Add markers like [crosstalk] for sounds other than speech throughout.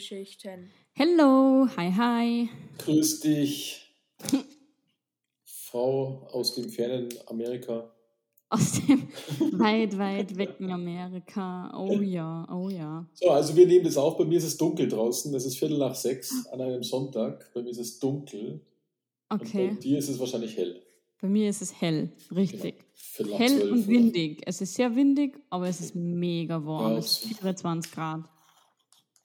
Filmgeschichten. Hello, hi, hi. Grüß dich, Frau aus dem fernen Amerika. Aus dem weit, weit wecken Amerika. Oh ja, oh ja. So, also wir nehmen das auf. Bei mir ist es dunkel draußen. Es ist Viertel nach sechs an einem Sonntag. Bei mir ist es dunkel. Und Okay. bei dir ist es wahrscheinlich hell. Bei mir ist es hell, richtig. Viertel nach Hell und oder? windig. Es ist sehr windig, aber es ist mega warm. Ja, es ist es- 24 Grad.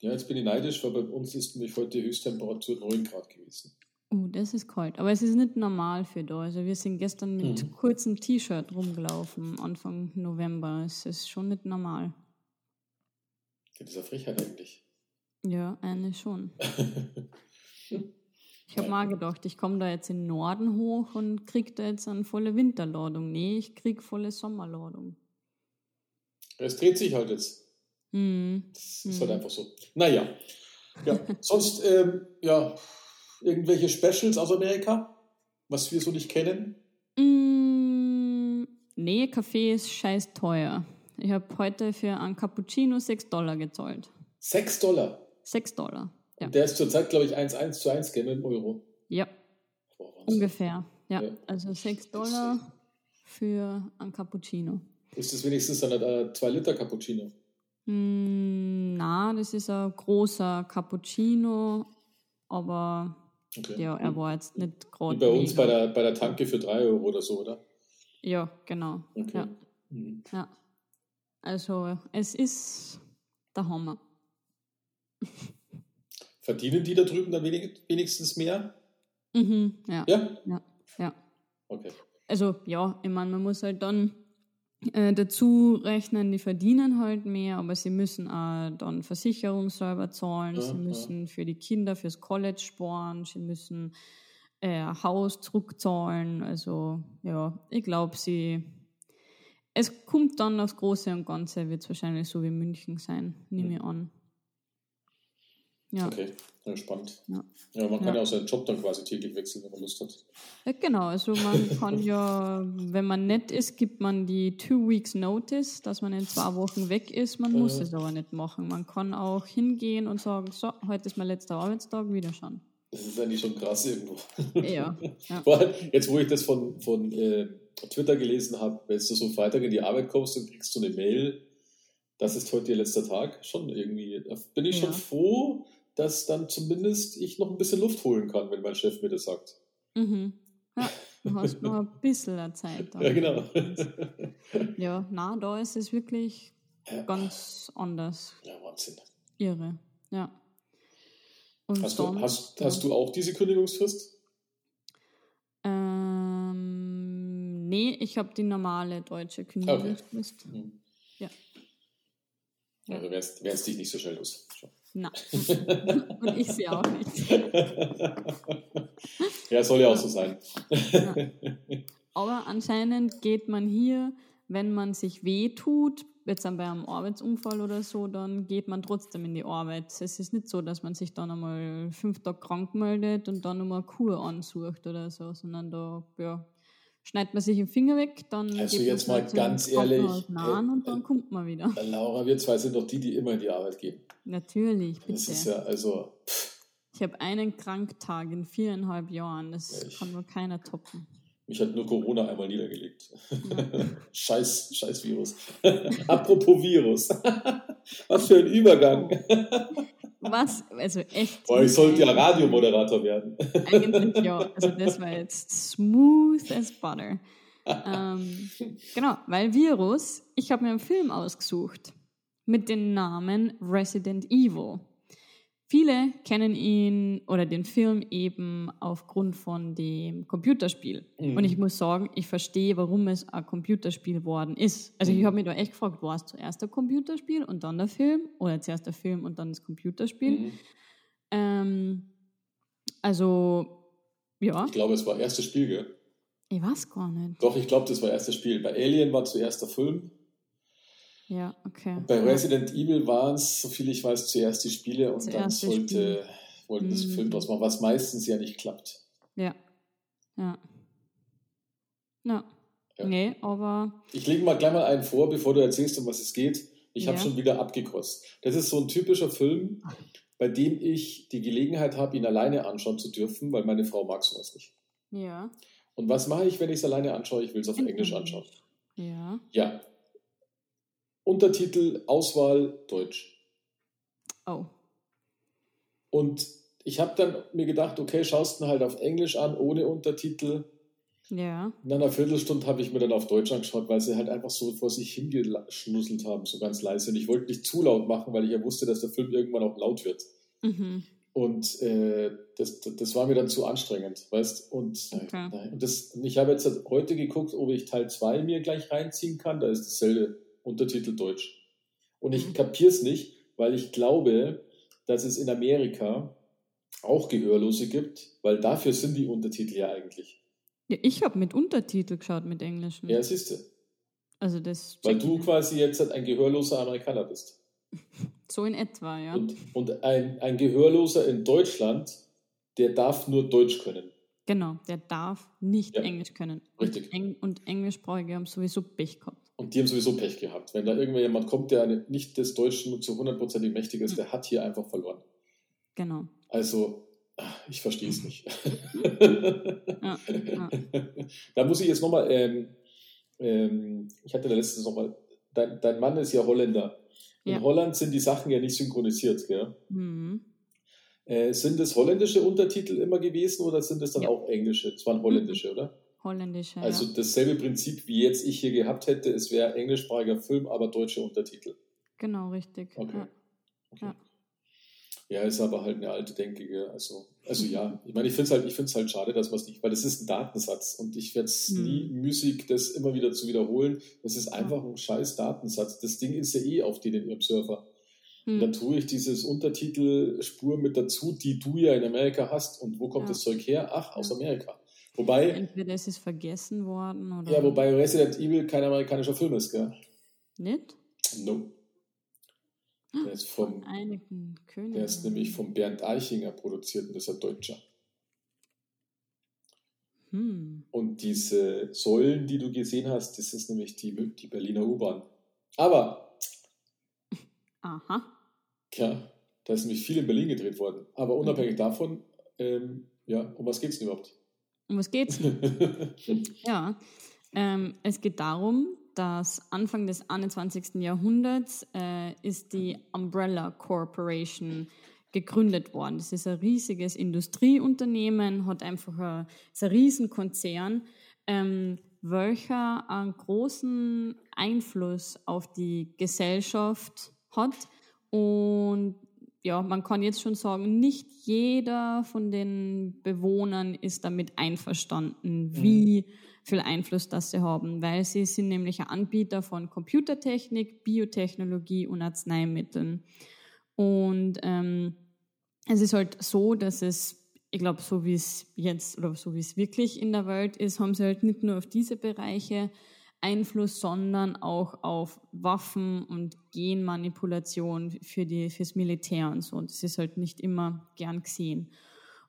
Ja, jetzt bin ich neidisch, weil bei uns ist nämlich heute die Höchsttemperatur 9 Grad gewesen. Oh, das ist kalt. Aber es ist nicht normal für da. Also wir sind gestern mit Mhm. kurzem T-Shirt rumgelaufen, Anfang November. Es ist schon nicht normal. Das ist ja Frechheit eigentlich. Ja, eigentlich schon. [laughs] Ich habe mal gedacht, ich komme da jetzt in den Norden hoch und krieg da jetzt eine volle Winterladung. Nee, ich krieg volle Sommerladung. Es dreht sich halt jetzt. Hm. Das ist halt einfach so. Naja. Ja, [laughs] sonst, ähm, ja, irgendwelche Specials aus Amerika, was wir so nicht kennen. Mm, nee, Kaffee ist scheiß teuer. Ich habe heute für einen Cappuccino 6 Dollar gezahlt. 6 Dollar. 6 Dollar. Ja. Der ist zurzeit, glaube ich, 1, 1 zu 1 gell, dem Euro. Ja, Boah, ungefähr. Ja, Ja. also 6 Dollar für einen Cappuccino. Ist das wenigstens dann ein 2 Liter Cappuccino? Mm, na, das ist ein großer Cappuccino, aber Okay. ja, er war jetzt nicht Wie gerade. bei uns mega. bei der, bei der Tanke für 3 Euro oder so, oder? Ja, genau. Okay. Ja, Mhm. ja. Also, es ist der Hammer. [laughs] Verdienen die da drüben dann wenig, wenigstens mehr? Mhm, ja. Ja? Ja, ja. Okay. Also, ja, ich meine, man muss halt dann äh, dazu rechnen, die verdienen halt mehr, aber sie müssen auch dann Versicherung selber zahlen, Ja, sie ja. müssen für die Kinder fürs College sparen, sie müssen äh, Haus zurückzahlen. Also, ja, ich glaube, sie. Es kommt dann aufs Große und Ganze, wird es wahrscheinlich so wie München sein, nehme ich an. Ja. Okay, ja, spannend. Ja. Ja, man kann Ja. auch seinen Job dann quasi täglich wechseln, wenn man Lust hat. Ja, genau, also man [laughs] kann ja, wenn man nett ist, gibt man die Two Weeks Notice, dass man in zwei Wochen weg ist. Man muss Mhm. es aber nicht machen. Man kann auch hingehen und sagen, so, heute ist mein letzter Arbeitstag, wieder schauen. Das ist eigentlich schon krass irgendwo. Ja, ja. [laughs] Vor allem, Jetzt, wo ich das von, von äh, Twitter gelesen habe, wenn du so Freitag in die Arbeit kommst und kriegst du eine Mail, das ist heute ihr letzter Tag, schon irgendwie, da bin ich schon froh, dass dann zumindest ich noch ein bisschen Luft holen kann, wenn mein Chef mir das sagt. Mhm. ja du hast noch ein bisschen Zeit. dann. [laughs] Ja, genau. Ja, na, da ist es wirklich Ja. ganz anders. Ja, Wahnsinn. Irre, ja. Und Hast du, sonst, hast, ja. hast du auch diese Kündigungsfrist? Ähm, nee, ich habe die normale deutsche Kündigungsfrist. Hm. Ja. Ja. Also wärst, wärst dich nicht so schnell los. Na. [laughs] Und ich sehe auch nicht. [laughs] ja, soll ja auch so sein. Aber anscheinend geht man hier, wenn man sich weh tut, jetzt dann bei einem Arbeitsunfall oder so, dann geht man trotzdem in die Arbeit. Es ist nicht so, dass man sich dann einmal fünf Tage krank meldet und dann nochmal Kur ansucht oder so, sondern da ja, schneidet man sich den Finger weg, dann Also geht jetzt man mal ganz ehrlich, nahen äh, und dann kommt man wieder. Laura, wir zwei sind doch die, die immer in die Arbeit gehen. Natürlich, bitte. Das ist ja, also, Ich habe einen Kranktag in viereinhalb Jahren. Das Ja, kann wohl keiner toppen. mich hat nur Corona einmal niedergelegt. [laughs] scheiß, scheiß Virus. [laughs] Apropos Virus. [laughs] Was für ein Übergang. Was? Also echt. Boah, ich sollte ja. Radiomoderator werden. Eigentlich ja. Also das war jetzt smooth as butter. ähm, genau, weil Virus, ich habe mir einen Film ausgesucht mit dem Namen Resident Evil. Viele kennen ihn oder den Film eben aufgrund von dem Computerspiel. Mhm. Und ich muss sagen, ich verstehe, warum es ein Computerspiel worden ist. Also ich Mhm. habe mich da echt gefragt, war es zuerst ein Computerspiel und dann der Film? Oder zuerst der Film und dann das Computerspiel? Mhm. Ähm, also, ja, Ich glaube, es war erstes Spiel, gell? ich weiß gar nicht. Doch, ich glaube, das war erstes Spiel. Bei Alien war zuerst der Film. Ja, okay. Und bei Resident Evil waren es, soviel ich weiß, zuerst die Spiele und zuerst dann sollte, wollten sie mhm. Film draus machen, was meistens ja nicht klappt. Ja. Ja. Ja. ja. Nee, aber. Ich lege mal gleich mal einen vor, bevor du erzählst, um was es geht. Ich ja. habe schon wieder abgekostet. Das ist so ein typischer Film, bei dem ich die Gelegenheit habe, ihn alleine anschauen zu dürfen, weil meine Frau mag sowas nicht. Ja. Und was mache ich, wenn ich es alleine anschaue? Ich will es auf Englisch anschauen. Ja. Ja. Untertitel, Auswahl, Deutsch. Oh. Und ich habe dann mir gedacht, okay, schaust du halt auf Englisch an, ohne Untertitel. Ja. In einer Viertelstunde habe ich mir dann auf Deutsch angeschaut, weil sie halt einfach so vor sich hingeschnusselt haben, so ganz leise. Und ich wollte nicht zu laut machen, weil ich ja wusste, dass der Film irgendwann auch laut wird. Mhm. Und äh, das, das war mir dann zu anstrengend, weißt Und, okay. nein, und das, ich habe jetzt heute geguckt, ob ich Teil 2 mir gleich reinziehen kann. Da ist dasselbe Untertitel Deutsch. Und ich mhm. kapiere es nicht, weil ich glaube, dass es in Amerika auch Gehörlose gibt, weil dafür sind die Untertitel ja eigentlich. Ja, ich habe mit Untertitel geschaut, mit Englischen. Ja, siehst du. Also das. Weil du quasi jetzt ein gehörloser Amerikaner bist. [laughs] So in etwa, ja. Und, und ein, ein Gehörloser in Deutschland, der darf nur Deutsch können. Genau, der darf nicht ja, Englisch können. Richtig. Und, Eng und Englischsprachige haben sowieso Pech gehabt. Und die haben sowieso Pech gehabt. Wenn da irgendwer jemand kommt, der nicht des Deutschen zu hundertprozentig mächtig ist, mhm. der hat hier einfach verloren. Genau. Also, ich verstehe es nicht. ja, ja. [laughs] Da muss ich jetzt nochmal, ähm, ähm, ich hatte letztens nochmal, dein, dein Mann ist ja Holländer. In ja. Holland sind die Sachen ja nicht synchronisiert, gell? Mhm. Äh, sind es holländische Untertitel immer gewesen oder sind es dann auch englische? Es waren holländische, oder? Holländische. Also ja. dasselbe Prinzip, wie jetzt ich hier gehabt hätte, es wäre englischsprachiger Film, aber deutsche Untertitel. Genau, richtig. Okay. Ja. okay. Ja. ist aber halt eine alte Denke. Also, also ja, ich meine, ich finde es halt, halt schade, dass man es nicht, weil das ist ein Datensatz und ich werde es hm. nie müßig, das immer wieder zu wiederholen. Das ist einfach ein scheiß Datensatz. Das Ding ist ja eh auf den in ihrem Server. Hm. Dann tue ich dieses Untertitelspur mit dazu, die du ja in Amerika hast. Und wo kommt ja. das Zeug her? Ach, aus Amerika. Wobei. Entweder ist es vergessen worden oder. Ja, wobei Resident Evil kein amerikanischer Film ist, gell? Nicht? No. Der ist vom. Einigen Königen. Der ist nämlich von Bernd Eichinger produziert und ist ein Deutscher. Hm. Und diese Säulen, die du gesehen hast, das ist nämlich die, die Berliner U-Bahn. Aber. Aha. Ja, da ist nämlich viel in Berlin gedreht worden. Aber unabhängig davon, ähm, ja, um was geht es denn überhaupt? Um was geht's? [laughs] ja, ähm, es geht darum, dass Anfang des 21. Jahrhunderts äh, ist die Umbrella Corporation gegründet worden. Das ist ein riesiges Industrieunternehmen, hat einfach ein, ist ein Riesenkonzern, ähm, welcher einen großen Einfluss auf die Gesellschaft hat und ja, man kann jetzt schon sagen, nicht jeder von den Bewohnern ist damit einverstanden, mhm. wie viel Einfluss das sie haben, weil sie sind nämlich ein Anbieter von Computertechnik, Biotechnologie und Arzneimitteln. Und ähm, es ist halt so, dass es, ich glaube, so wie es jetzt oder so wie es wirklich in der Welt ist, haben sie halt nicht nur auf diese Bereiche Einfluss, sondern auch auf Waffen und Genmanipulation für die, fürs Militär und so. Und das ist halt nicht immer gern gesehen.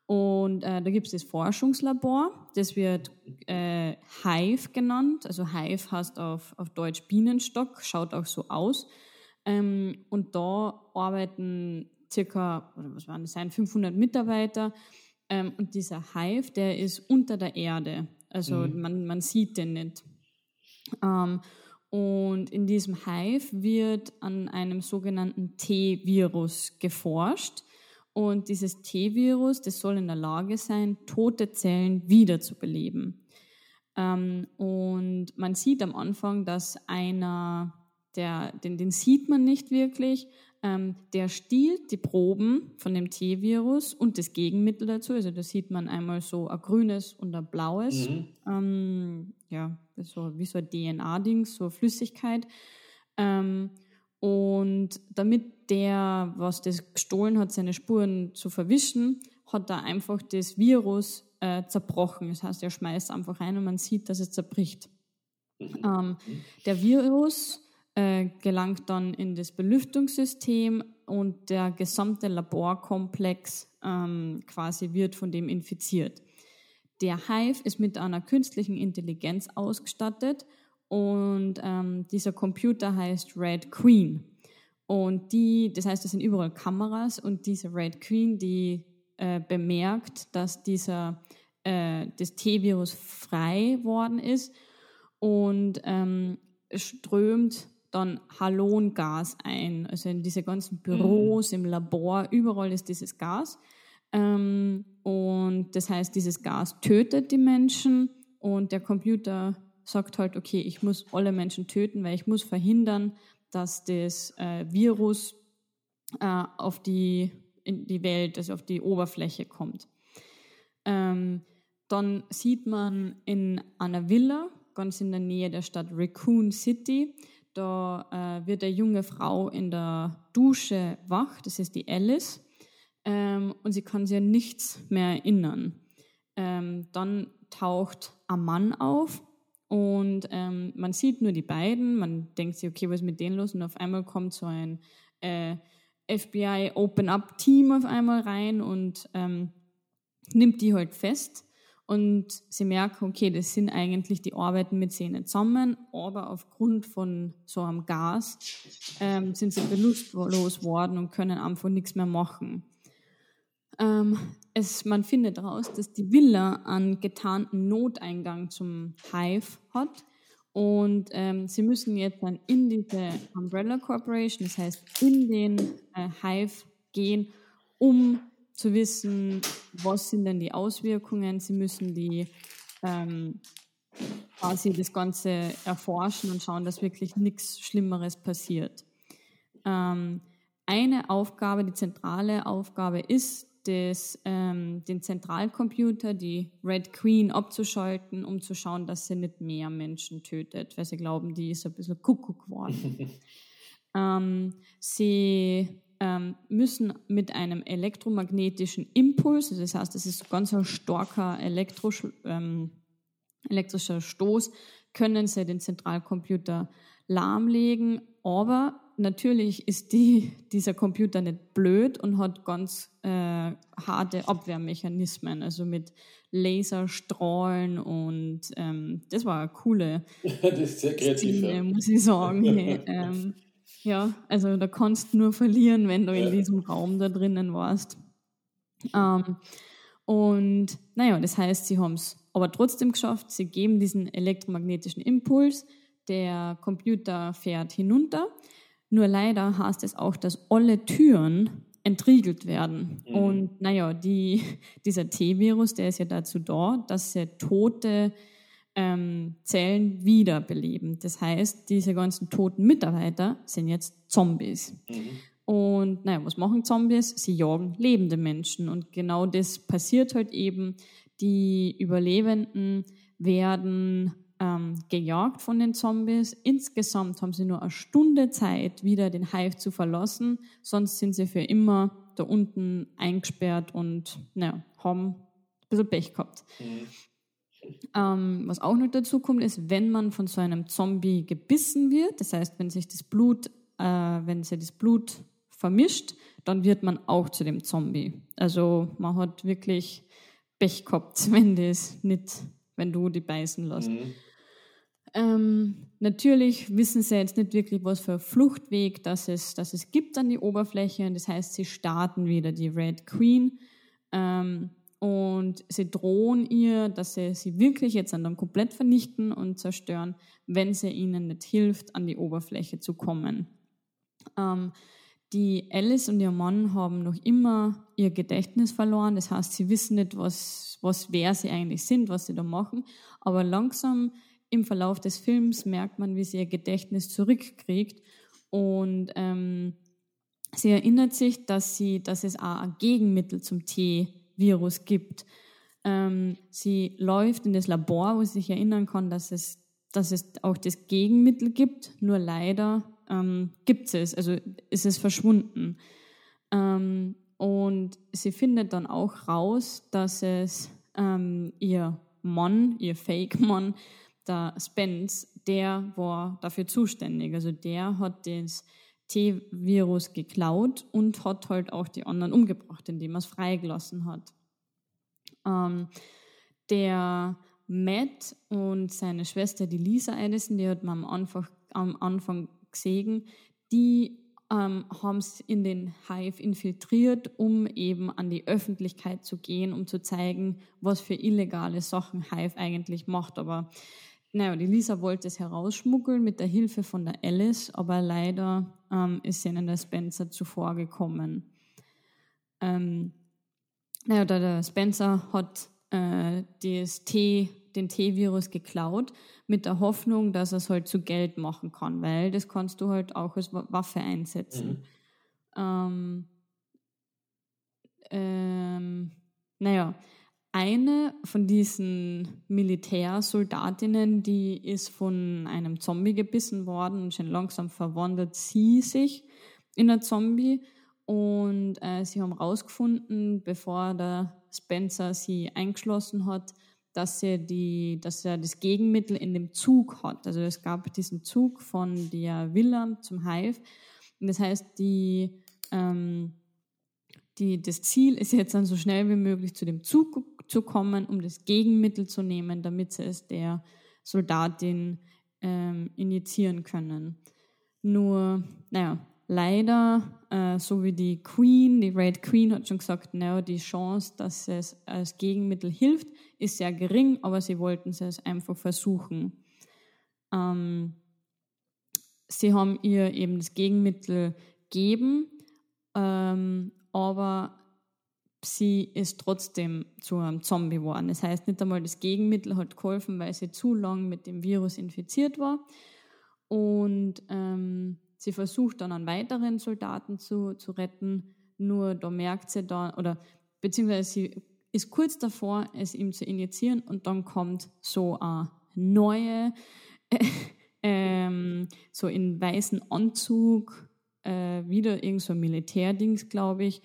Und äh, da gibt es das Forschungslabor, das wird äh, Hive genannt. Also Hive heißt auf, auf Deutsch Bienenstock, schaut auch so aus. Ähm, und da arbeiten circa, oder was waren das sein, 500 Mitarbeiter. Ähm, und dieser Hive, der ist unter der Erde. Also mhm. man, man sieht den nicht. Ähm, und in diesem Hive wird an einem sogenannten T-Virus geforscht. Und dieses T-Virus, das soll in der Lage sein, tote Zellen wiederzubeleben. Ähm, und man sieht am Anfang, dass einer, der, den, den sieht man nicht wirklich, ähm, der stiehlt die Proben von dem T-Virus und das Gegenmittel dazu. Also da sieht man einmal so ein grünes und ein blaues. Mhm. Ähm, ja, so wie so ein DNA-Ding, so eine Flüssigkeit. Ähm, und damit der, was das gestohlen hat, seine Spuren zu verwischen, hat er einfach das Virus äh, zerbrochen. Das heißt, er schmeißt einfach rein und man sieht, dass es zerbricht. Mhm. Ähm, der Virus äh, gelangt dann in das Belüftungssystem und der gesamte Laborkomplex ähm, quasi wird von dem infiziert. Der Hive ist mit einer künstlichen Intelligenz ausgestattet und ähm, dieser Computer heißt Red Queen. Und die, das heißt, es sind überall Kameras und diese Red Queen, die äh, bemerkt, dass dieser äh, das T-Virus frei worden ist und ähm, strömt dann Halongas ein. Also in diese ganzen Büros, mhm. im Labor, überall ist dieses Gas. Ähm, und das heißt, dieses Gas tötet die Menschen und der Computer sagt halt, okay, ich muss alle Menschen töten, weil ich muss verhindern, dass das äh, Virus äh, auf die, die Welt, also auf die Oberfläche kommt. Ähm, dann sieht man in einer Villa, ganz in der Nähe der Stadt Raccoon City, da äh, wird eine junge Frau in der Dusche wach, das ist die Alice, ähm, und sie kann sich an nichts mehr erinnern. Ähm, dann taucht ein Mann auf und ähm, man sieht nur die beiden, man denkt sich, okay, was ist mit denen los? Und auf einmal kommt so ein äh, FBI Open Up Team auf einmal rein und ähm, nimmt die halt fest und sie merken, okay, das sind eigentlich die Arbeiten mit Zähnen zusammen, aber aufgrund von so einem Gas ähm, sind sie bewusstlos worden und können einfach nichts mehr machen. Ähm, es, man findet heraus, dass die Villa einen getarnten Noteingang zum Hive hat und ähm, sie müssen jetzt dann in diese Umbrella Corporation, das heißt in den äh, Hive gehen, um zu wissen, was sind denn die Auswirkungen. Sie müssen die ähm, quasi das Ganze erforschen und schauen, dass wirklich nichts Schlimmeres passiert. Ähm, eine Aufgabe, die zentrale Aufgabe ist, das, ähm, den Zentralcomputer, die Red Queen, abzuschalten, um zu schauen, dass sie nicht mehr Menschen tötet, weil sie glauben, die ist ein bisschen Kuckuck geworden. [laughs] ähm, sie ähm, müssen mit einem elektromagnetischen Impuls, also das heißt, das ist ganz ein starker Elektro, ähm, elektrischer Stoß, können sie den Zentralcomputer lahmlegen, aber natürlich ist die, dieser Computer nicht blöd und hat ganz äh, harte Abwehrmechanismen, also mit Laserstrahlen und ähm, das war eine coole [laughs] das ist sehr kreativ, Szene, muss ich sagen. [laughs] Hey, ähm, ja, also da kannst du nur verlieren, wenn du in diesem Raum da drinnen warst. Ähm, und naja, das heißt, sie haben es aber trotzdem geschafft. Sie geben diesen elektromagnetischen Impuls. Der Computer fährt hinunter. Nur leider heißt es auch, dass alle Türen entriegelt werden. Mhm. Und naja, die, [laughs] dieser T-Virus, der ist ja dazu da, dass er tote ähm, Zellen wiederbeleben. Das heißt, diese ganzen toten Mitarbeiter sind jetzt Zombies. Mhm. Und naja, was machen Zombies? Sie jagen lebende Menschen. Und genau das passiert halt eben. Die Überlebenden werden ähm, gejagt von den Zombies. Insgesamt haben sie nur eine Stunde Zeit, wieder den Hive zu verlassen. Sonst sind sie für immer da unten eingesperrt und naja, haben ein bisschen Pech gehabt. Mhm. Ähm, was auch noch dazu kommt, ist, wenn man von so einem Zombie gebissen wird, das heißt, wenn sich das Blut, äh, wenn sich das Blut vermischt, dann wird man auch zu dem Zombie. Also man hat wirklich Pech gehabt, [laughs] wenn das nicht, wenn du die beißen lässt. Mhm. Ähm, natürlich wissen sie jetzt nicht wirklich, was für ein Fluchtweg das es, das es gibt an die Oberfläche. Das heißt, sie starten wieder die Red Queen. Ähm, und sie drohen ihr, dass sie sie wirklich jetzt dann komplett vernichten und zerstören, wenn sie ihnen nicht hilft, an die Oberfläche zu kommen. Ähm, die Alice und ihr Mann haben noch immer ihr Gedächtnis verloren. Das heißt, sie wissen nicht, was, was wer sie eigentlich sind, was sie da machen. Aber langsam im Verlauf des Films merkt man, wie sie ihr Gedächtnis zurückkriegt. Und ähm, sie erinnert sich, dass, sie, dass es ein Gegenmittel zum Tee Virus gibt. Ähm, sie läuft in das Labor, wo sie sich erinnern kann, dass es, dass es auch das Gegenmittel gibt, nur leider ähm, gibt es, also ist es verschwunden. Ähm, und sie findet dann auch raus, dass es ähm, ihr Mann, ihr Fake-Mann, der Spence, der war dafür zuständig. Also der hat das T-Virus geklaut und hat halt auch die anderen umgebracht, indem er es freigelassen hat. Ähm, der Matt und seine Schwester, die Lisa Edison, die hat man am Anfang, am Anfang gesehen, die ähm, haben es in den Hive infiltriert, um eben an die Öffentlichkeit zu gehen, um zu zeigen, was für illegale Sachen Hive eigentlich macht. Aber naja, die Lisa wollte es herausschmuggeln mit der Hilfe von der Alice, aber leider ähm, ist ihnen der Spencer zuvor gekommen. Ähm, naja, der Spencer hat äh, das T, den T-Virus geklaut, mit der Hoffnung, dass er es halt zu Geld machen kann, weil das kannst du halt auch als Waffe einsetzen. Mhm. Ähm, ähm, naja, eine von diesen Militärsoldatinnen, die ist von einem Zombie gebissen worden und schon langsam verwandelt sie sich in ein Zombie. Und äh, sie haben herausgefunden, bevor der Spencer sie eingeschlossen hat, dass er, die, dass er das Gegenmittel in dem Zug hat. Also es gab diesen Zug von der Villa zum Hive. Und das heißt, die, ähm, die, das Ziel ist jetzt dann so schnell wie möglich zu dem Zug zu kommen, um das Gegenmittel zu nehmen, damit sie es der Soldatin ähm, injizieren können. Nur, naja, leider, äh, so wie die Queen, die Red Queen hat schon gesagt, naja, die Chance, dass es als Gegenmittel hilft, ist sehr gering, aber sie wollten es einfach versuchen. Ähm, sie haben ihr eben das Gegenmittel gegeben, ähm, aber sie ist trotzdem zu einem Zombie geworden. Das heißt, nicht einmal das Gegenmittel hat geholfen, weil sie zu lang mit dem Virus infiziert war. Und ähm, sie versucht dann einen weiteren Soldaten zu, zu retten, nur da merkt sie dann, oder beziehungsweise sie ist kurz davor, es ihm zu injizieren und dann kommt so eine neue, äh, [laughs] ähm, so in weißen Anzug, äh, wieder irgend so ein Militärdings, glaube ich,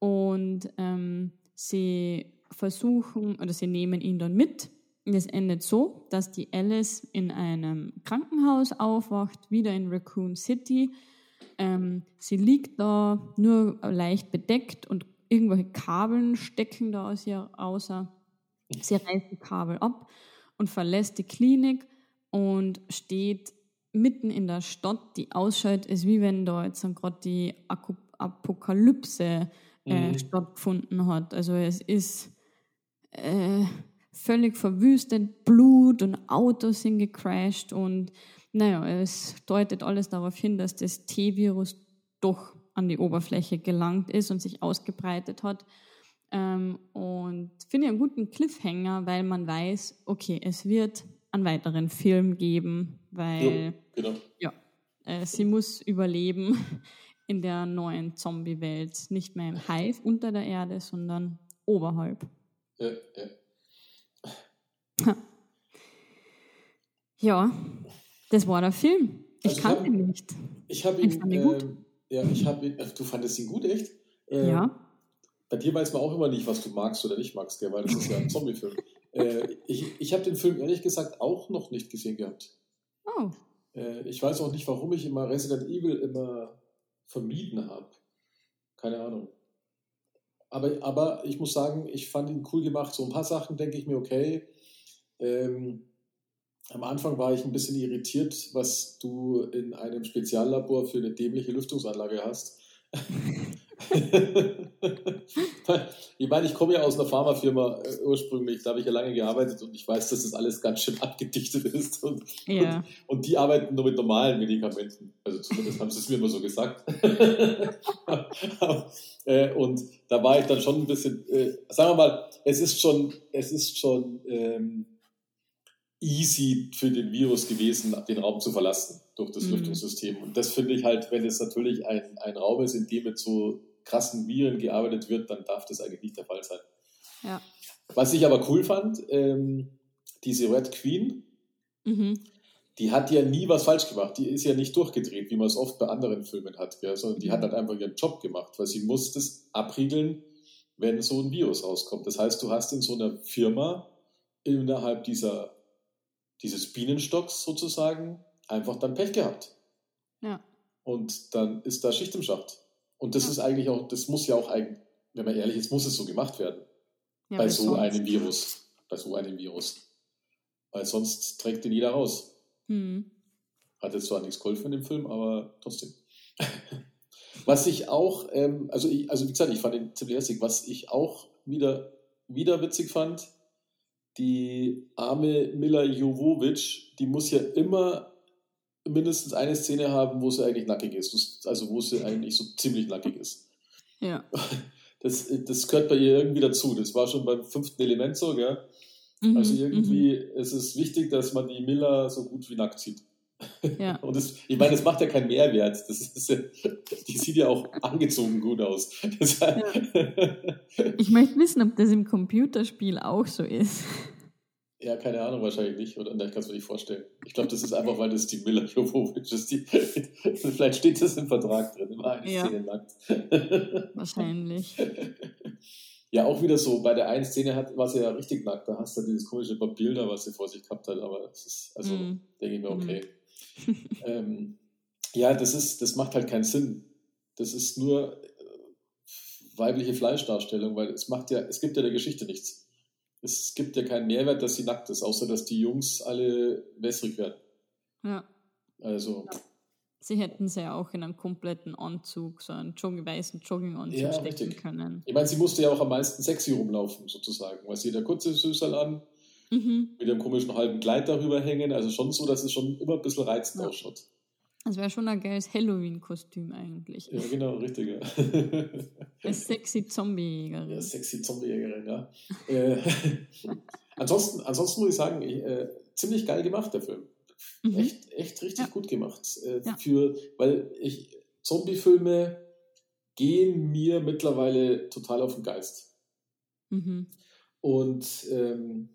und ähm, sie versuchen oder sie nehmen ihn dann mit. Es endet so, dass die Alice in einem Krankenhaus aufwacht, wieder in Raccoon City. Ähm, sie liegt da nur leicht bedeckt und irgendwelche Kabeln stecken da aus ihr außer. Sie reißt die Kabel ab und verlässt die Klinik und steht mitten in der Stadt, die ausschaut, ist wie wenn da jetzt gerade die Apokalypse äh, mhm. stattgefunden hat. Also es ist äh, völlig verwüstet, Blut und Autos sind gecrashed und naja, es deutet alles darauf hin, dass das T-Virus doch an die Oberfläche gelangt ist und sich ausgebreitet hat. Ähm, und finde ich einen guten Cliffhanger, weil man weiß, okay, es wird einen weiteren Film geben, weil ja, genau. ja äh, sie muss überleben in der neuen Zombie-Welt. Nicht mehr im Hive unter der Erde, sondern oberhalb. Ja, ja. [laughs] ja das war der Film. Ich also kannte ihn nicht. Ich habe ihn, ihn gut. Ähm, ja, ich habe ihn, du fandest ihn gut, echt? Ähm, ja. Bei dir weiß man auch immer nicht, was du magst oder nicht magst, gell? weil das ist ja ein [laughs] Zombie-Film. äh, ich ich habe den Film ehrlich gesagt auch noch nicht gesehen gehabt. Oh. Äh, ich weiß auch nicht, warum ich immer Resident Evil immer vermieden habe. Keine Ahnung. Aber, aber ich muss sagen, ich fand ihn cool gemacht. So ein paar Sachen denke ich mir, okay. Ähm, am Anfang war ich ein bisschen irritiert, was du in einem Speziallabor für eine dämliche Lüftungsanlage hast. [laughs] [laughs] ich meine, ich komme ja aus einer Pharmafirma äh, ursprünglich, da habe ich ja lange gearbeitet und ich weiß, dass das alles ganz schön abgedichtet ist. Und, ja. und, und, die arbeiten nur mit normalen Medikamenten. Also zumindest haben sie es mir immer so gesagt. [laughs] äh, und da war ich dann schon ein bisschen, äh, sagen wir mal, es ist schon, es ist schon ähm, easy für den Virus gewesen, den Raum zu verlassen durch das mhm. Lüftungssystem. Und das finde ich halt, wenn es natürlich ein, ein Raum ist, in dem mit so krassen Viren gearbeitet wird, dann darf das eigentlich nicht der Fall sein. Ja. Was ich aber cool fand, ähm, diese Red Queen, mhm. die hat ja nie was falsch gemacht. Die ist ja nicht durchgedreht, wie man es oft bei anderen Filmen hat, gell? sondern die hat halt einfach ihren Job gemacht, weil sie muss das abriegeln, wenn so ein Virus rauskommt. Das heißt, du hast in so einer Firma innerhalb dieser dieses Bienenstocks sozusagen einfach dann Pech gehabt. Ja. Und dann ist da Schicht im Schacht. Und das ja. ist eigentlich auch, das muss ja auch eigentlich, wenn man ehrlich ist, muss es so gemacht werden. Ja, bei so einem Virus. Bei so einem Virus. Weil sonst trägt den jeder raus. Hm. Hat jetzt zwar nichts geholfen in dem Film, aber trotzdem. [laughs] was ich auch, ähm, also, ich, also wie gesagt, ich fand den ziemlich lässig. Was ich auch wieder, wieder witzig fand, die arme Mila Jovovic, die muss ja immer mindestens eine Szene haben, wo sie eigentlich nackig ist. Also wo sie eigentlich so ziemlich nackig ist. Ja. [laughs] Das, das gehört bei ihr irgendwie dazu. Das war schon beim fünften Element so, gell? Mhm, also irgendwie mhm. ist es wichtig, dass man die Miller so gut wie nackt sieht. Ja. [laughs] Und das, ich meine, das macht ja keinen Mehrwert. Das ist ja, die sieht ja auch angezogen gut aus. Ja. Ich möchte wissen, ob das im Computerspiel auch so ist. Ja, keine Ahnung, wahrscheinlich nicht. Oder ich kann es mir nicht vorstellen. Ich glaube, das ist einfach, weil das die Mila Jovovic ist. Die, [laughs] vielleicht steht das im Vertrag drin, immer eine ja. Szene nackt. Wahrscheinlich. [laughs] Ja, auch wieder so, bei der einen Szene hat, war sie ja richtig nackt. Da hast du dieses komische Papier da, was sie vor sich gehabt hat. Aber das ist, also, mm. denke ich mir, okay. Mm. [laughs] ähm, ja, das ist, das macht halt keinen Sinn. Das ist nur äh, weibliche Fleischdarstellung, weil es macht ja, es gibt ja der Geschichte nichts es gibt ja keinen Mehrwert, dass sie nackt ist, außer dass die Jungs alle wässrig werden. Ja. Also. Ja. Sie hätten sie ja auch in einem kompletten Anzug, so einen Jogging, weißen Jogginganzug ja, stecken richtig. können. Ich meine, sie musste ja auch am meisten sexy rumlaufen, sozusagen. Weil sie ja kurze Süßerl an, mhm. mit einem komischen halben Kleid darüber hängen. Also schon so, dass es schon immer ein bisschen reizend ja. ausschaut. Das wäre schon ein geiles Halloween-Kostüm eigentlich. Ja, genau, richtig. Ja. [laughs] Eine sexy Zombie-Jägerin. Ja, sexy Zombie-Jägerin, ja. äh, [laughs] ansonsten, ansonsten muss ich sagen, äh, ziemlich geil gemacht, der Film. Mhm. Echt, echt richtig ja. gut gemacht. Äh, ja. für, weil ich, Zombie-Filme gehen mir mittlerweile total auf den Geist. Mhm. Und ähm,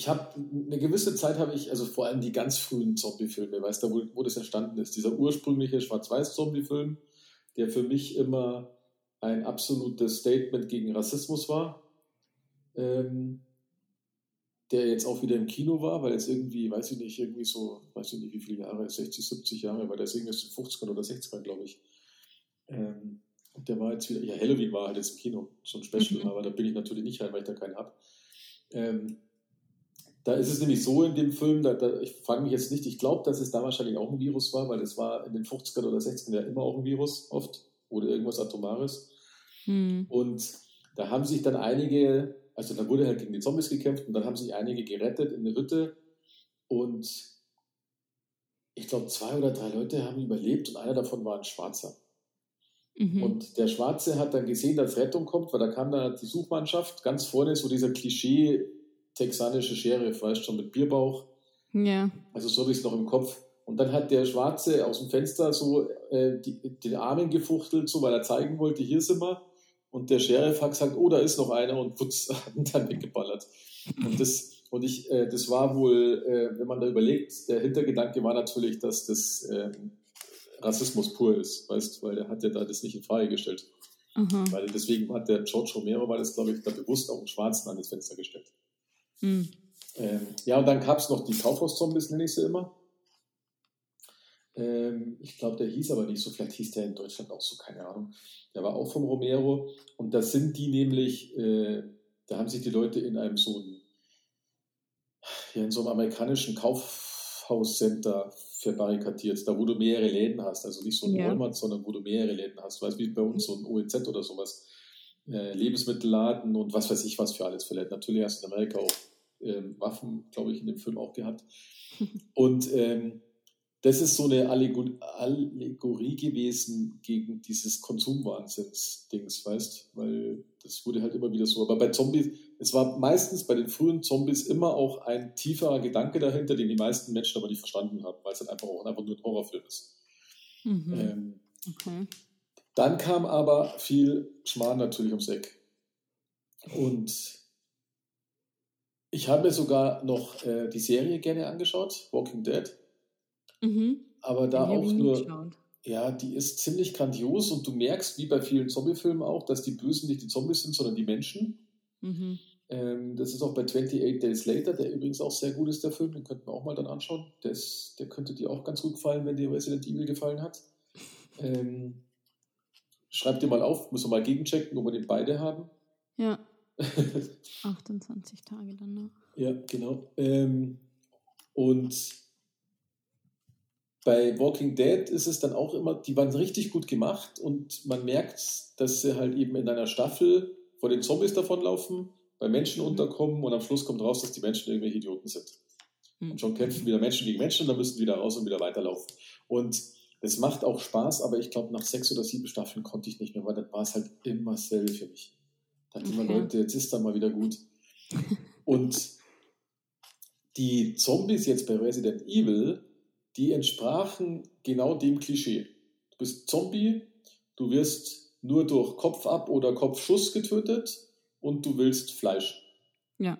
ich habe eine gewisse Zeit habe ich, also vor allem die ganz frühen Zombie-Filme, weißt du, wo, wo das entstanden ist, dieser ursprüngliche Schwarz-Weiß-Zombie-Film, der für mich immer ein absolutes Statement gegen Rassismus war, ähm, der jetzt auch wieder im Kino war, weil jetzt irgendwie, weiß ich nicht, irgendwie so, weiß ich nicht, wie viele Jahre, 60, 70 Jahre, weil der ist irgendwie 50ern oder 60ern, glaube ich. Ähm, und der war jetzt wieder, ja, Halloween war halt jetzt im Kino, so ein Special, mhm. aber da bin ich natürlich nicht rein, weil ich da keinen habe. Ähm, da ist es nämlich so in dem Film, da, da, ich frage mich jetzt nicht, ich glaube, dass es da wahrscheinlich auch ein Virus war, weil es war in den 50ern oder 60ern ja immer auch ein Virus, oft, oder irgendwas Atomares. Hm. Und da haben sich dann einige, also da wurde halt gegen die Zombies gekämpft und dann haben sich einige gerettet in eine Hütte und ich glaube, zwei oder drei Leute haben überlebt und einer davon war ein Schwarzer. Mhm. Und der Schwarze hat dann gesehen, dass Rettung kommt, weil da kam dann die Suchmannschaft ganz vorne, so dieser Klischee texanische Sheriff, weißt schon, mit Bierbauch. Ja. Also so habe ich es noch im Kopf. Und dann hat der Schwarze aus dem Fenster so äh, die, den Armen gefuchtelt, so weil er zeigen wollte, hier sind wir. Und der Sheriff hat gesagt, oh, da ist noch einer und putz, [laughs] hat ihn dann weggeballert. Und das, und ich, äh, das war wohl, äh, wenn man da überlegt, der Hintergedanke war natürlich, dass das ähm, Rassismus pur ist, weißt, weil er hat ja da das nicht in Frage gestellt. Mhm. Weil deswegen hat der George Romero, war das glaube ich, da bewusst auch einen Schwarzen an das Fenster gestellt. Mhm. Ähm, ja, und dann gab es noch die Kaufhaus-Zombies, nenne ich sie immer. Ähm, ich glaube, der hieß aber nicht so, vielleicht hieß der in Deutschland auch so, keine Ahnung. Der war auch vom Romero. Und da sind die nämlich, äh, da haben sich die Leute in einem so ein, ja, in so einem amerikanischen Kaufhauscenter verbarrikadiert, da wo du mehrere Läden hast, also nicht so ein ja. Walmart, sondern wo du mehrere Läden hast, weißt du, wie bei uns so ein OEZ oder sowas. Äh, Lebensmittelladen und was weiß ich was für alles Läden. Natürlich hast du in Amerika auch ähm, Waffen, glaube ich, in dem Film auch gehabt. [laughs] Und ähm, das ist so eine Allegorie gewesen gegen dieses Konsumwahnsinns-Dings, weißt Weil das wurde halt immer wieder so. Aber bei Zombies, es war meistens bei den frühen Zombies immer auch ein tieferer Gedanke dahinter, den die meisten Menschen aber nicht verstanden haben, weil es halt einfach auch einfach nur ein Horrorfilm ist. Mhm. Ähm, okay. Dann kam aber viel Schmarrn natürlich ums Eck. Und ich habe mir sogar noch äh, die Serie gerne angeschaut, Walking Dead. Mhm. Aber da auch nur. Ja, die ist ziemlich grandios und du merkst, wie bei vielen Zombie-Filmen auch, dass die Bösen nicht die Zombies sind, sondern die Menschen. Mhm. Ähm, das ist auch bei 28 Days Later, der übrigens auch sehr gut ist, der Film. Den könnten wir auch mal dann anschauen. Der, ist, der könnte dir auch ganz gut gefallen, wenn dir Resident Evil gefallen hat. [laughs] Ähm, schreib dir mal auf, müssen wir mal gegenchecken, ob wir den beide haben. Ja. 28 Tage dann noch. Ja, genau. Ähm, und bei Walking Dead ist es dann auch immer, die waren richtig gut gemacht und man merkt, dass sie halt eben in einer Staffel vor den Zombies davonlaufen, bei Menschen mhm. unterkommen und am Schluss kommt raus, dass die Menschen irgendwelche Idioten sind. Mhm. Und schon kämpfen wieder Menschen gegen Menschen und dann müssen sie wieder raus und wieder weiterlaufen. Und es macht auch Spaß, aber ich glaube, nach sechs oder sieben Staffeln konnte ich nicht mehr, weil das war es halt immer dasselbe für mich. Da dachte okay. immer, Leute, jetzt ist dann mal wieder gut. [laughs] und die Zombies jetzt bei Resident Evil, die entsprachen genau dem Klischee. Du bist Zombie, du wirst nur durch Kopfab- oder Kopfschuss getötet und du willst Fleisch. Ja.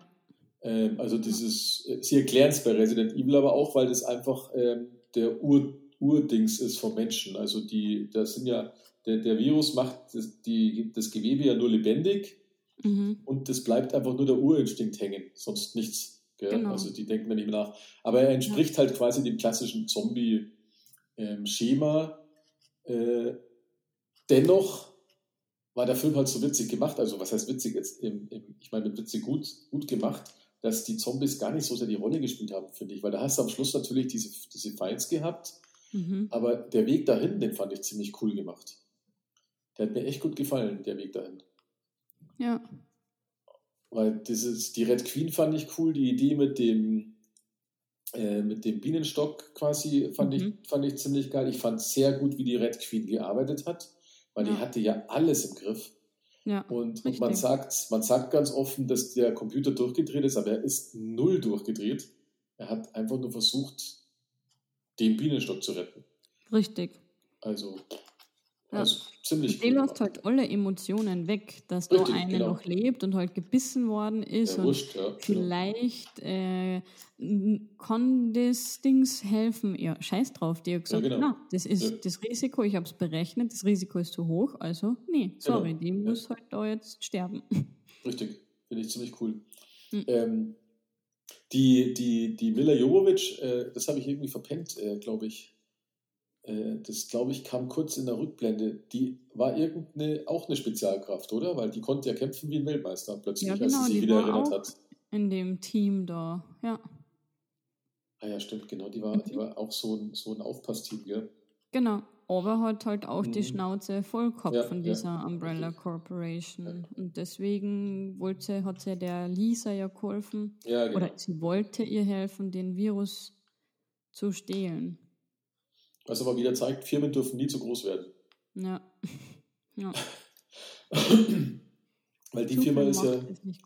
Ähm, also dieses, ja. sie erklären es bei Resident Evil aber auch, weil das einfach ähm, der Ur, Urdings ist vom Menschen. Also die, das sind ja, der, der Virus macht das, die, das Gewebe ja nur lebendig mhm. und das bleibt einfach nur der Urinstinkt hängen, sonst nichts. Genau. Also die denken da nicht mehr nach. Aber er entspricht ja. halt quasi dem klassischen Zombie-Schema. Äh, dennoch war der Film halt so witzig gemacht, also was heißt witzig jetzt? Im, im, ich meine mit witzig gut, gut gemacht, dass die Zombies gar nicht so sehr die Rolle gespielt haben, finde ich. Weil da hast du am Schluss natürlich diese, diese Fights gehabt, mhm. aber der Weg dahin, den fand ich ziemlich cool gemacht. Der hat mir echt gut gefallen, der Weg dahin. Ja. Weil dieses, die Red Queen fand ich cool, die Idee mit dem, äh, mit dem Bienenstock quasi fand, mhm. ich, fand ich ziemlich geil. Ich fand sehr gut, wie die Red Queen gearbeitet hat, weil ja. die hatte ja alles im Griff. Ja, und, und man, sagt, man sagt ganz offen, dass der Computer durchgedreht ist, aber er ist null durchgedreht. Er hat einfach nur versucht, den Bienenstock zu retten. Richtig. Also, ja. Also ziemlich cool. lässt halt alle Emotionen weg, dass Richtig, da eine genau. noch lebt und halt gebissen worden ist. Ja, und wurscht, ja, genau. vielleicht äh, kann das Dings helfen. Ja, scheiß drauf. Die hat gesagt, ja, genau. na, das ist das Risiko, ich habe es berechnet, das Risiko ist zu hoch, also nee, sorry, genau. die muss halt da jetzt sterben. [laughs] Richtig, finde ich ziemlich cool. Mhm. Ähm, die, die, die Mila Jovovic, äh, das habe ich irgendwie verpennt, äh, glaube ich das glaube ich kam kurz in der Rückblende, die war irgendeine, auch eine Spezialkraft, oder? Weil die konnte ja kämpfen wie ein Weltmeister plötzlich, ja, genau, als sie sich wieder erinnert hat. In dem Team da, ja. Ah ja, stimmt, genau, die war, die war auch so ein, so ein Aufpassteam, gell? Genau, aber hat halt auch mhm. die Schnauze voll gehabt ja, von dieser ja, Umbrella. Corporation. Ja. Und deswegen wollte, hat sie der Lisa ja geholfen. Ja, genau. Oder sie wollte ihr helfen, den Virus zu stehlen. Was aber wieder zeigt, Firmen dürfen nie zu groß werden. Ja. ja. [laughs] Weil die Firma ist ja. Ist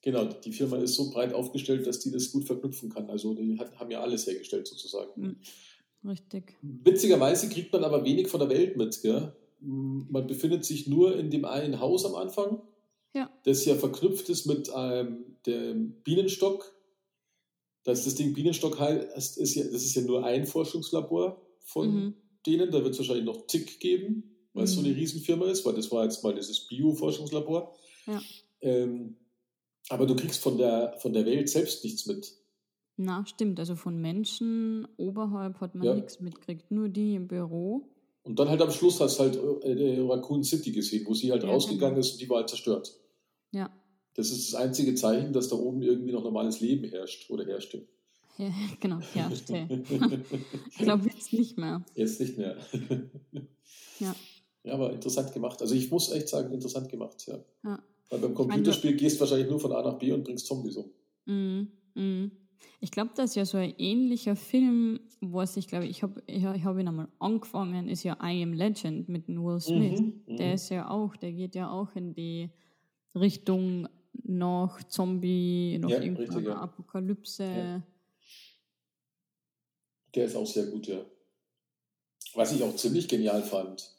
genau, die Firma ist so breit aufgestellt, dass die das gut verknüpfen kann. Also die hat, haben ja alles hergestellt sozusagen. Mhm. Richtig. Witzigerweise kriegt man aber wenig von der Welt mit. Gell? Man befindet sich nur in dem einen Haus am Anfang, ja. das ja verknüpft ist mit ähm, dem Bienenstock. Dass das Ding Bienenstock heißt, ist ja, das ist ja nur ein Forschungslabor von mhm. denen. Da wird es wahrscheinlich noch Tick geben, weil es so eine mhm. Riesenfirma ist, weil das war jetzt mal dieses Bio-Forschungslabor. Ja. Ähm, aber du kriegst von der, von der Welt selbst nichts mit. Na, stimmt. Also von Menschen oberhalb hat man ja. nichts mitgekriegt, nur die im Büro. Und dann halt am Schluss hast du halt äh, Raccoon City gesehen, wo sie halt ja, rausgegangen genau. ist und die war halt zerstört. Ja. Das ist das einzige Zeichen, dass da oben irgendwie noch normales Leben herrscht oder herrschte. Ja, [laughs] genau, herrschte. [laughs] ich glaube jetzt nicht mehr. Jetzt nicht mehr. [laughs] ja. Ja, aber interessant gemacht. Also ich muss echt sagen, interessant gemacht, ja. ja. Weil beim Computerspiel gehst du wahrscheinlich nur von A nach B und bringst Zombies um. Mm, mm. Ich glaube, das ist ja so ein ähnlicher Film, was ich glaube, ich habe ich hab ihn einmal angefangen, ist ja I Am Legend mit Will Smith. Mhm, der mhm. ist ja auch, der geht ja auch in die Richtung noch Zombie, noch ja, irgendeine ja. Apokalypse. Ja. Der ist auch sehr gut, ja. Was ich auch ziemlich genial fand.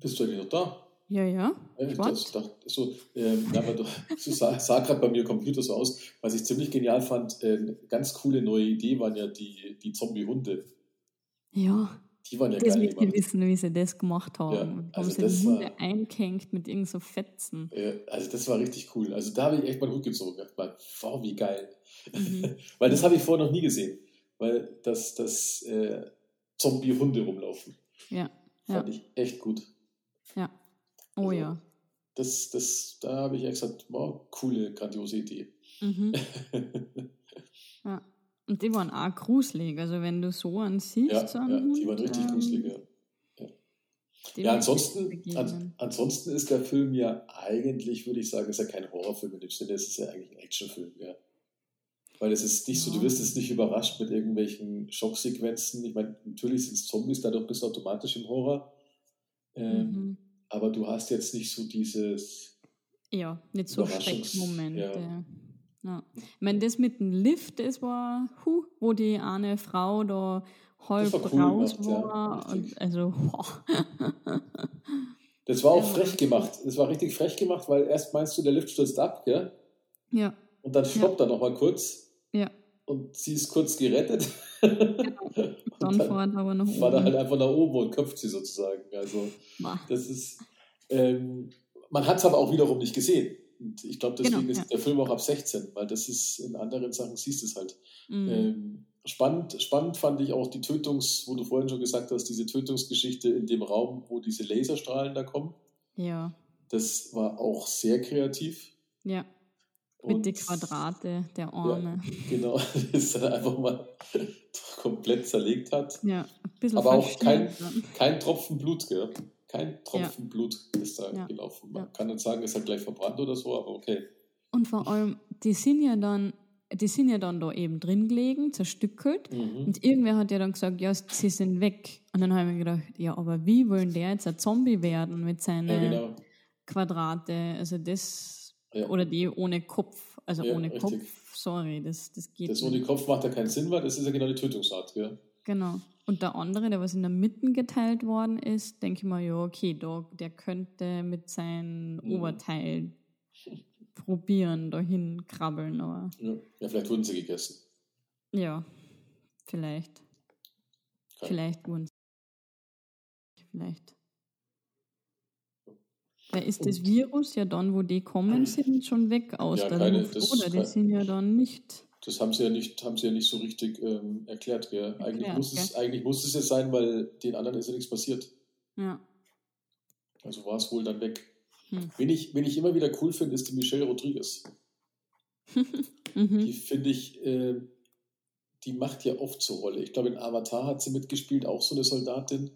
Bist du eigentlich noch da? Ja, ja. Ich das, das, so, ähm, [laughs] so sah, sah gerade bei mir Computer so aus. Was ich ziemlich genial fand, äh, ganz coole neue Idee waren ja die, die Zombie-Hunde. Ja. Die waren ja das geil gemacht. wissen, wie sie das gemacht haben. Ja, also haben sie die Hunde war, eingehängt mit irgend so Fetzen. Ja, also das war richtig cool. Also da habe ich echt mal Hut gezogen. Wow, wie geil. Mhm. [laughs] Weil das habe ich vorher noch nie gesehen. Weil das, das äh, Zombie-Hunde rumlaufen. Ja. Fand ja. ich echt gut. Ja. Oh also, ja. Das, das, da habe ich echt gesagt, wow, coole, grandiose Idee. Mhm. [laughs] ja. Und die waren auch gruselig. Also wenn du so einen siehst, ja, so einen ja, die waren richtig ähm, gruselig, ja. Ja, ansonsten, an, ansonsten ist der Film ja eigentlich, würde ich sagen, ist ja kein Horrorfilm in dem Sinne, es ist ja eigentlich ein Actionfilm, ja. Weil es ist nicht so, du wirst jetzt nicht überrascht mit irgendwelchen Schocksequenzen. Ich meine, natürlich sind es Zombies, dadurch bist du automatisch im Horror. Ähm, mhm. Aber du hast jetzt nicht so dieses. Ja, nicht so Schreckmomente. Ja. Ja. Ich meine, das mit dem Lift, das war, huh, wo die eine Frau da halb war cool raus gemacht, war. Ja, und also, [laughs] Das war auch frech gemacht. Das war richtig frech gemacht, weil erst meinst du, der Lift stürzt ab, gell? Ja. Und dann stoppt ja. er nochmal kurz. Ja. Und sie ist kurz gerettet. Genau. [laughs] Dann, fährt aber nach oben. War er halt einfach nach oben und köpft sie sozusagen. Also, das ist. Ähm, man hat es aber auch wiederum nicht gesehen. Und ich glaube, deswegen genau, ist ja. der Film auch ab 16, weil das ist in anderen Sachen siehst du es halt. Mhm. Ähm, spannend, spannend fand ich auch die Tötungs, wo du vorhin schon gesagt hast, diese Tötungsgeschichte in dem Raum, wo diese Laserstrahlen da kommen. Ja. Das war auch sehr kreativ. Ja. Mit den Quadrate der Arme. Ja, genau, [laughs] das er einfach mal [laughs] komplett zerlegt hat. Ja, ein bisschen Aber auch kein, kein Tropfen Blut, gell? Kein Tropfen ja. Blut ist da ja. gelaufen. Man kann nicht sagen, ist halt gleich verbrannt oder so, aber okay. Und vor allem, die sind ja dann, die sind ja dann da eben drin gelegen, zerstückelt. Mhm. Und irgendwer hat ja dann gesagt, ja, sie sind weg. Und dann habe ich mir gedacht, ja, aber wie wollen der jetzt ein Zombie werden mit seinen genau. Quadrate? Also das, oder die ohne Kopf, also ohne richtig. Kopf, sorry, das, das geht Das ohne Kopf macht ja keinen Sinn, weil das ist ja genau die Tötungsart, gell? Genau. Und der andere, der was in der Mitte geteilt worden ist, denke ich mal, ja, okay, da, der könnte mit seinem mhm. Oberteil probieren, dahin krabbeln. Aber ja. ja, vielleicht wurden sie gegessen. Ja, vielleicht. Kein. Vielleicht wurden sie. Vielleicht. Weil ist das Virus ja dann, wo die kommen, sind schon weg aus ja, der keine, Luft, oder? Die sind ja dann nicht das haben sie ja nicht, haben sie ja nicht so richtig ähm, erklärt. Gell? Erklärt, eigentlich, muss es, eigentlich muss es ja sein, weil den anderen ist ja nichts passiert. Ja. Also war es wohl dann weg. Hm. Wen, ich, wen ich immer wieder cool finde, ist die Michelle Rodriguez. [laughs] mhm. Die finde ich, äh, die macht ja oft so Rolle. Ich glaube, in Avatar hat sie mitgespielt, auch so eine Soldatin.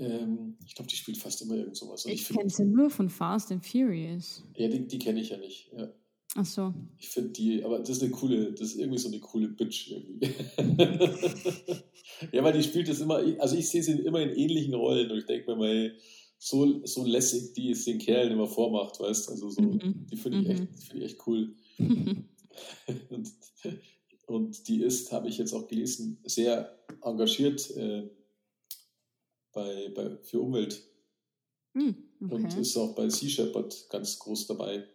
Ähm, ich glaube, die spielt fast immer irgend sowas. ich, ich kenne sie nur von Fast and Furious. Ja, die, die kenne ich ja nicht. Ja. Ach so. Ich finde die, aber das ist eine coole, das ist irgendwie so eine coole Bitch irgendwie. [laughs] ja, weil die spielt das immer, also ich sehe sie immer in ähnlichen Rollen und ich denke mir mal, so, so lässig die es den Kerlen immer vormacht, weißt du, also so, mhm. die finde ich, mhm. echt, find ich echt cool. [laughs] und, und die ist, habe ich jetzt auch gelesen, sehr engagiert äh, bei, bei, für Umwelt. Mhm, okay. Und ist auch bei Sea Shepherd ganz groß dabei.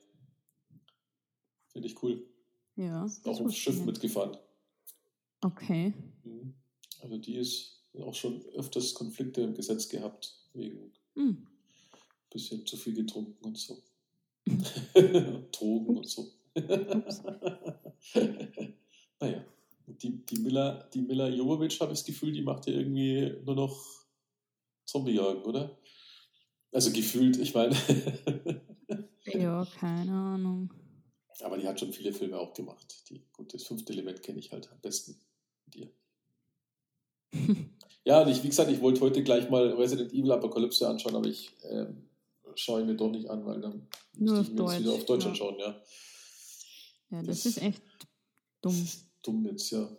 Finde ich cool. Ja. Auch auf Schiff mitgefahren. Okay. Mhm. Also die ist auch schon öfters Konflikte im Gesetz gehabt, wegen mhm. bisschen zu viel getrunken und so. [laughs] Drogen und so. [laughs] naja, die, die Miller, die Miller Jovovich, habe ich das Gefühl, die macht ja irgendwie nur noch Zombie-Jagen, oder? Also gefühlt, ich meine. [laughs] ja, keine Ahnung. Aber die hat schon viele Filme auch gemacht. Die, gut, das fünfte Element kenne ich halt am besten mit dir. [laughs] ja, und ich, wie gesagt, ich wollte heute gleich mal Resident Evil Apokalypse anschauen, aber ich ähm, schaue ihn mir doch nicht an, weil dann Nur muss ich mir Deutsch, wieder auf Deutsch ja. anschauen, ja. Ja, das, das ist echt dumm. Ist dumm jetzt, ja.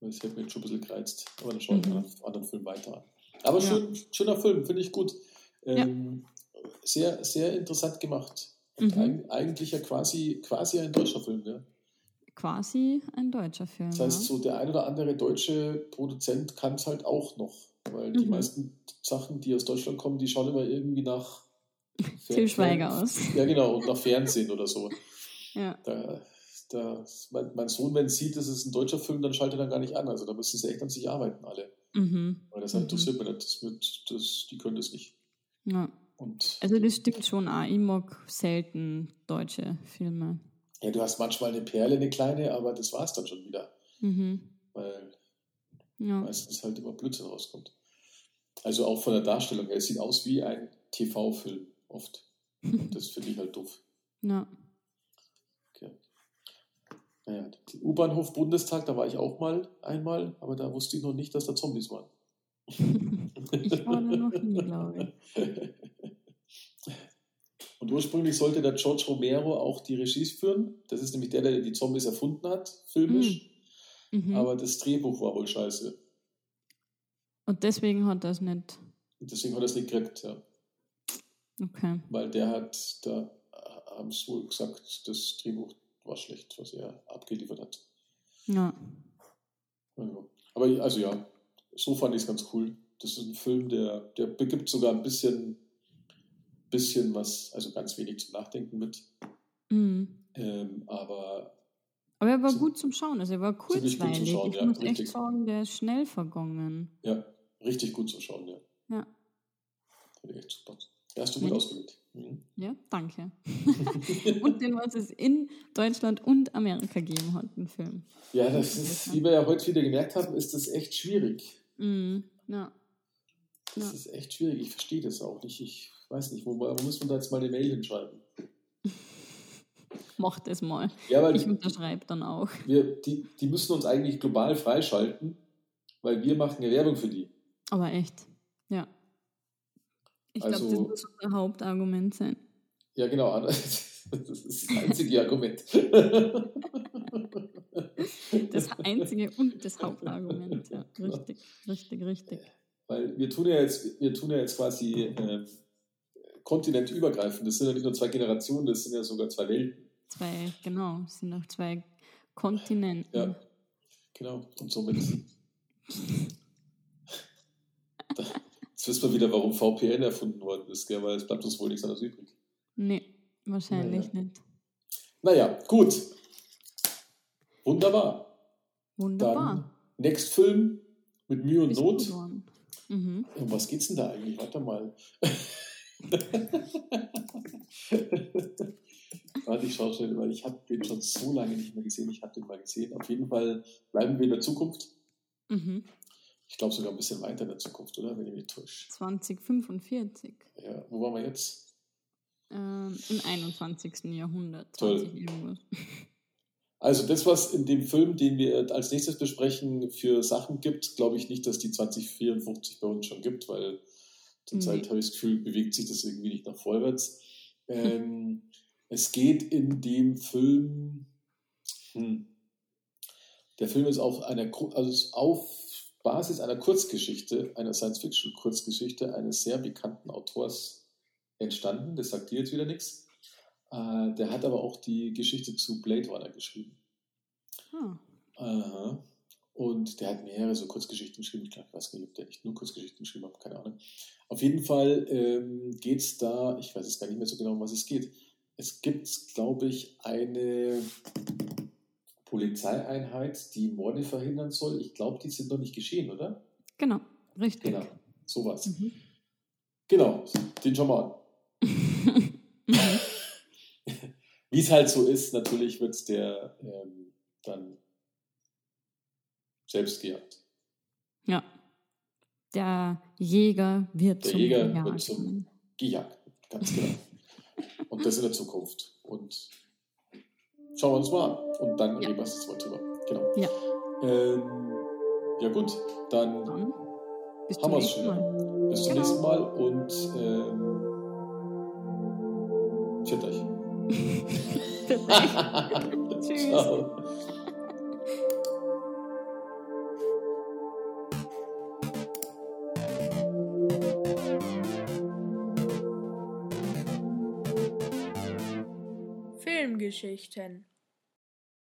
Das hätte mich jetzt schon ein bisschen gereizt. Aber dann schaue ich mhm. einen anderen Film weiter an. Aber ja. schön, schöner Film, finde ich gut. Ähm, ja. Sehr, sehr interessant gemacht. Und mhm. eigentlich ja quasi, quasi ein deutscher Film, ja. Quasi ein deutscher Film. Das heißt, so der ein oder andere deutsche Produzent kann es halt auch noch. Weil mhm. die meisten Sachen, die aus Deutschland kommen, die schauen immer irgendwie nach [laughs] Til Schweiger aus. Ja, genau, und nach Fernsehen oder so. [laughs] Ja. Da, da, mein, mein Sohn, wenn es sieht, das ist ein deutscher Film, dann schaltet er dann gar nicht an. Also da müssen sie echt an sich arbeiten, alle. Mhm. Weil das halt interessiert mhm. mich nicht. Das mit, das, die können das nicht. Ja. Und also das stimmt schon auch. Ich mag selten deutsche Filme. Ja, du hast manchmal eine Perle, eine kleine, aber das war es dann schon wieder. Mhm. Weil ja. meistens halt immer Blödsinn rauskommt. Also auch von der Darstellung her. Es sieht aus wie ein TV-Film oft. Und [laughs] das finde ich halt doof. Ja. Naja, U-Bahnhof Bundestag, da war ich auch mal einmal, aber da wusste ich noch nicht, dass da Zombies waren. ich war da noch nie, glaube ich. [laughs] Und ursprünglich sollte der George Romero auch die Regie führen. Das ist nämlich der, der die Zombies erfunden hat, filmisch. Mhm. mhm. Aber das Drehbuch war wohl scheiße. Und deswegen hat er es nicht. Deswegen hat er es nicht gekriegt, ja. Okay. Weil der hat, da haben sie wohl gesagt, das Drehbuch war schlecht, was er abgeliefert hat. Ja. Also, aber also ja, so fand ich es ganz cool. Das ist ein Film, der, der begibt sogar ein bisschen, bisschen was, also ganz wenig zum Nachdenken mit. Mhm. Ähm, aber aber er war so, gut zum Schauen, also er war kurzweilig. Schauen, ich ja, muss richtig. echt sagen, der ist schnell vergangen. Ja, richtig gut zum Schauen, ja. Ja. Echt super. Ja, hast du gut ausgewählt. Ja, danke. [laughs] und den, was es in Deutschland und Amerika gegeben hat, den Film. Ja, das ist, wie wir ja heute wieder gemerkt haben, ist das echt schwierig. Mhm. Ja. Das ja. ist echt schwierig. Ich verstehe das auch nicht. Ich weiß nicht, wo, wo muss man da jetzt mal eine Mail hinschreiben? [laughs] Mach das mal. Ja, weil ich unterschreibe dann auch. Wir, die, die müssen uns eigentlich global freischalten, weil wir machen ja Werbung für die. Aber echt. Ich also, glaube, das muss unser Hauptargument sein. Ja, genau. [laughs] Das ist das einzige Argument. Das einzige und das Hauptargument, ja. Richtig, richtig, richtig. Weil wir tun ja jetzt, wir tun ja jetzt quasi äh, kontinentübergreifend. Das sind ja nicht nur zwei Generationen, das sind ja sogar zwei Welten. Zwei, genau, es sind auch zwei Kontinente. Ja, genau. Und somit Jetzt wissen wir wieder, warum VPN erfunden worden ist, gell? weil es bleibt uns wohl nichts anderes übrig. Nee, wahrscheinlich naja. nicht. Naja, gut. Wunderbar. Wunderbar. Dann Next Film mit Mühe und Not. Mhm. Um was geht's denn da eigentlich? Warte mal. [laughs] Warte, ich schaue schnell, weil ich habe den schon so lange nicht mehr gesehen. Ich habe den mal gesehen. Auf jeden Fall bleiben wir in der Zukunft. Mhm. Ich glaube sogar ein bisschen weiter in der Zukunft, oder? Wenn ich mich täusche. 2045. Ja, wo waren wir jetzt? Ähm, Im 21. Jahrhundert. Toll. Also das, was in dem Film, den wir als nächstes besprechen, für Sachen gibt, glaube ich nicht, dass die 2054 bei uns schon gibt, weil zurzeit nee. habe ich das Gefühl, bewegt sich das irgendwie nicht nach vorwärts. Ähm, es geht in dem Film, hm, der Film ist auf einer, also auf Basis einer Kurzgeschichte, einer Science-Fiction-Kurzgeschichte eines sehr bekannten Autors entstanden. Das sagt dir jetzt wieder nichts. Äh, der hat aber auch die Geschichte zu Blade Runner geschrieben. Hm. Aha. Und der hat mehrere so Kurzgeschichten geschrieben. Ich, glaube, ich weiß nicht, ob der nicht nur Kurzgeschichten geschrieben hat, keine Ahnung. Auf jeden Fall ähm, geht es da, ich weiß jetzt gar nicht mehr so genau, um was es geht. Es gibt, glaube ich, eine Polizeieinheit, die Morde verhindern soll. Ich glaube, die sind noch nicht geschehen, oder? Genau, richtig. Genau, sowas. Mhm. Genau, den schauen wir an. [laughs] Wie es halt so ist, natürlich wird der ähm, dann selbst gejagt. Ja. Der Jäger wird der zum Jäger Gejagten. wird zum Gejagten, ganz genau. Und das in der Zukunft. Und schauen wir uns mal an. Und dann ja. reden wir jetzt mal drüber. Genau. Ja. Ähm, ja gut, dann, dann haben wir es schon. Bis zum genau. nächsten Mal und ähm, euch. [laughs] [laughs] [laughs] Tschüss. Ciao. Filmgeschichten